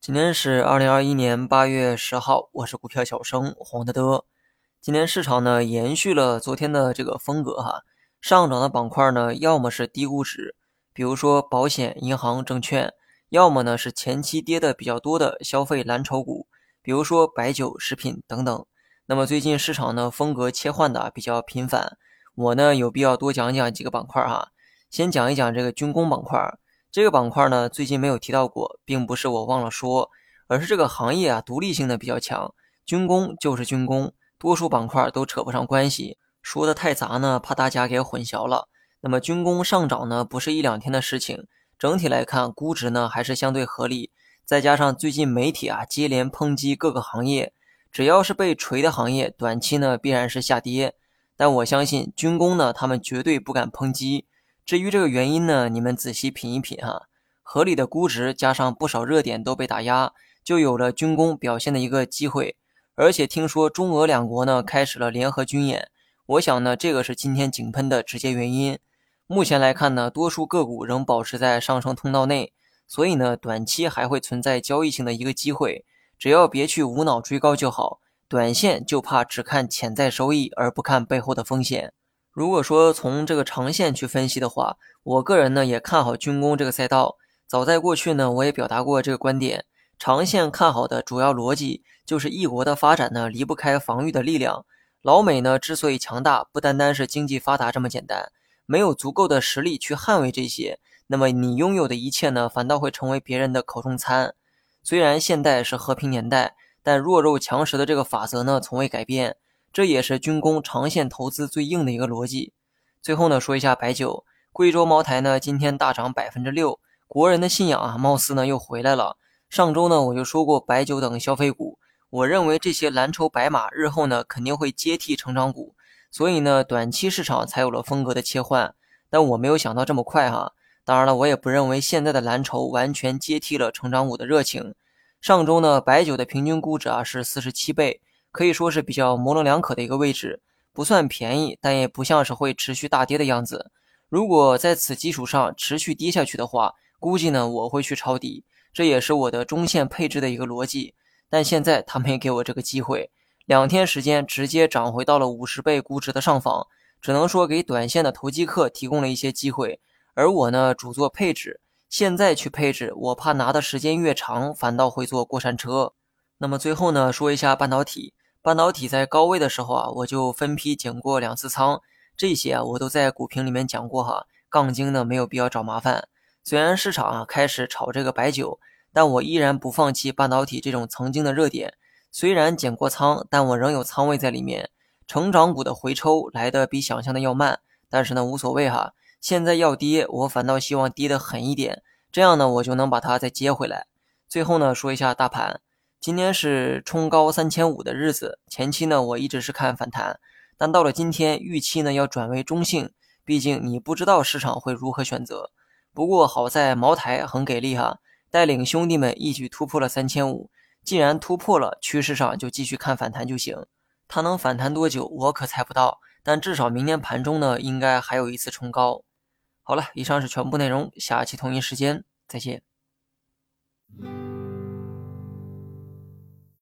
今天是二零二一年八月十号，我是股票小生黄德德。今天市场呢延续了昨天的这个风格哈，上涨的板块呢要么是低估值，比如说保险、银行、证券；要么呢是前期跌的比较多的消费蓝筹股，比如说白酒、食品等等。那么最近市场呢风格切换的比较频繁，我呢有必要多讲讲几个板块哈。先讲一讲这个军工板块。这个板块呢，最近没有提到过，并不是我忘了说，而是这个行业啊独立性呢比较强，军工就是军工，多数板块都扯不上关系。说的太杂呢，怕大家给混淆了。那么军工上涨呢，不是一两天的事情，整体来看估值呢还是相对合理。再加上最近媒体啊接连抨击各个行业，只要是被锤的行业，短期呢必然是下跌。但我相信军工呢，他们绝对不敢抨击。至于这个原因呢，你们仔细品一品哈，合理的估值加上不少热点都被打压，就有了军工表现的一个机会。而且听说中俄两国呢开始了联合军演，我想呢这个是今天井喷的直接原因。目前来看呢，多数个股仍保持在上升通道内，所以呢短期还会存在交易性的一个机会，只要别去无脑追高就好。短线就怕只看潜在收益而不看背后的风险。如果说从这个长线去分析的话，我个人呢也看好军工这个赛道。早在过去呢，我也表达过这个观点。长线看好的主要逻辑就是一国的发展呢离不开防御的力量。老美呢之所以强大，不单单是经济发达这么简单，没有足够的实力去捍卫这些，那么你拥有的一切呢，反倒会成为别人的口中餐。虽然现代是和平年代，但弱肉强食的这个法则呢从未改变。这也是军工长线投资最硬的一个逻辑。最后呢，说一下白酒，贵州茅台呢今天大涨百分之六，国人的信仰啊，貌似呢又回来了。上周呢我就说过白酒等消费股，我认为这些蓝筹白马日后呢肯定会接替成长股，所以呢短期市场才有了风格的切换。但我没有想到这么快哈。当然了，我也不认为现在的蓝筹完全接替了成长股的热情。上周呢白酒的平均估值啊是四十七倍。可以说是比较模棱两可的一个位置，不算便宜，但也不像是会持续大跌的样子。如果在此基础上持续跌下去的话，估计呢我会去抄底，这也是我的中线配置的一个逻辑。但现在他没给我这个机会，两天时间直接涨回到了五十倍估值的上方，只能说给短线的投机客提供了一些机会。而我呢主做配置，现在去配置，我怕拿的时间越长，反倒会坐过山车。那么最后呢说一下半导体。半导体在高位的时候啊，我就分批减过两次仓，这些啊我都在股评里面讲过哈。杠精呢没有必要找麻烦。虽然市场啊开始炒这个白酒，但我依然不放弃半导体这种曾经的热点。虽然减过仓，但我仍有仓位在里面。成长股的回抽来的比想象的要慢，但是呢无所谓哈。现在要跌，我反倒希望跌得狠一点，这样呢我就能把它再接回来。最后呢说一下大盘。今天是冲高三千五的日子，前期呢我一直是看反弹，但到了今天预期呢要转为中性，毕竟你不知道市场会如何选择。不过好在茅台很给力哈，带领兄弟们一举突破了三千五。既然突破了，趋势上就继续看反弹就行。它能反弹多久，我可猜不到，但至少明天盘中呢应该还有一次冲高。好了，以上是全部内容，下期同一时间再见。